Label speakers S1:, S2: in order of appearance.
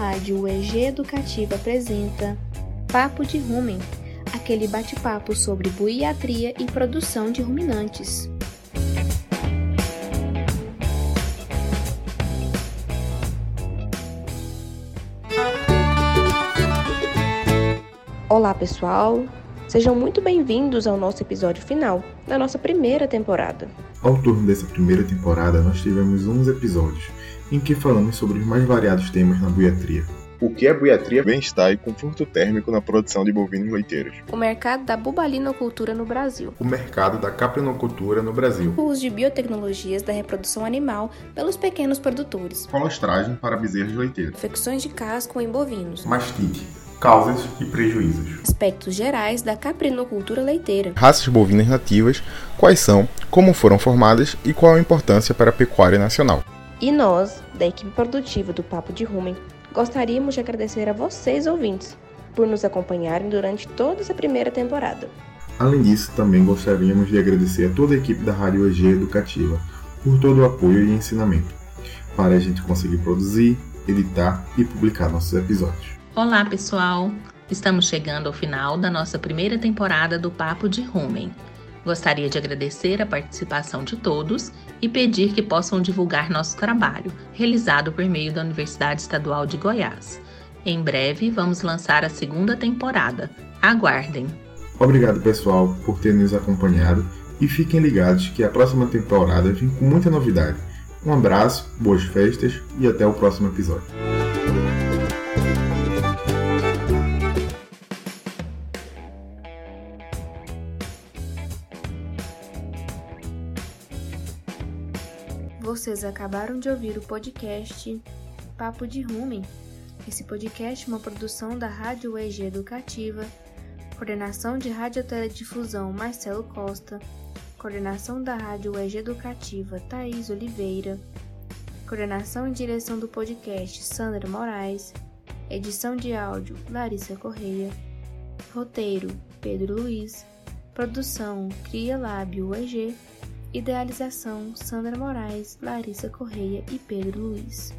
S1: Rádio UEG Educativa apresenta Papo de Rumen, aquele bate-papo sobre buiatria e produção de ruminantes. Olá, pessoal! Sejam muito bem-vindos ao nosso episódio final da nossa primeira temporada.
S2: Ao turno dessa primeira temporada, nós tivemos 11 episódios em que falamos sobre os mais variados temas na buiatria.
S3: O que é buiatria, bem-estar e conforto térmico na produção de bovinos leiteiros.
S1: O mercado da bubalinocultura no Brasil.
S2: O mercado da caprinocultura no Brasil.
S1: O uso de biotecnologias da reprodução animal pelos pequenos produtores.
S2: Colostragem para bezerros leiteiros.
S1: Infecções de casco em bovinos.
S2: Mastite, causas e prejuízos.
S1: Aspectos gerais da caprinocultura leiteira.
S3: Raças bovinas nativas, quais são, como foram formadas e qual a importância para a pecuária nacional.
S1: E nós, da equipe produtiva do Papo de Rumen, gostaríamos de agradecer a vocês, ouvintes, por nos acompanharem durante toda essa primeira temporada.
S2: Além disso, também gostaríamos de agradecer a toda a equipe da Rádio EG Educativa por todo o apoio e ensinamento, para a gente conseguir produzir, editar e publicar nossos episódios.
S4: Olá, pessoal! Estamos chegando ao final da nossa primeira temporada do Papo de Rumen. Gostaria de agradecer a participação de todos e pedir que possam divulgar nosso trabalho, realizado por meio da Universidade Estadual de Goiás. Em breve vamos lançar a segunda temporada. Aguardem!
S2: Obrigado, pessoal, por ter nos acompanhado e fiquem ligados que a próxima temporada vem com muita novidade. Um abraço, boas festas e até o próximo episódio.
S1: Vocês acabaram de ouvir o podcast Papo de Rumen. Esse podcast é uma produção da Rádio EG Educativa, coordenação de Radioteledifusão Marcelo Costa, coordenação da Rádio EG Educativa Thaís Oliveira, coordenação e direção do podcast Sandra Moraes, edição de áudio Larissa Correia, roteiro Pedro Luiz, produção Cria Lábio EG Idealização: Sandra Moraes, Larissa Correia e Pedro Luiz.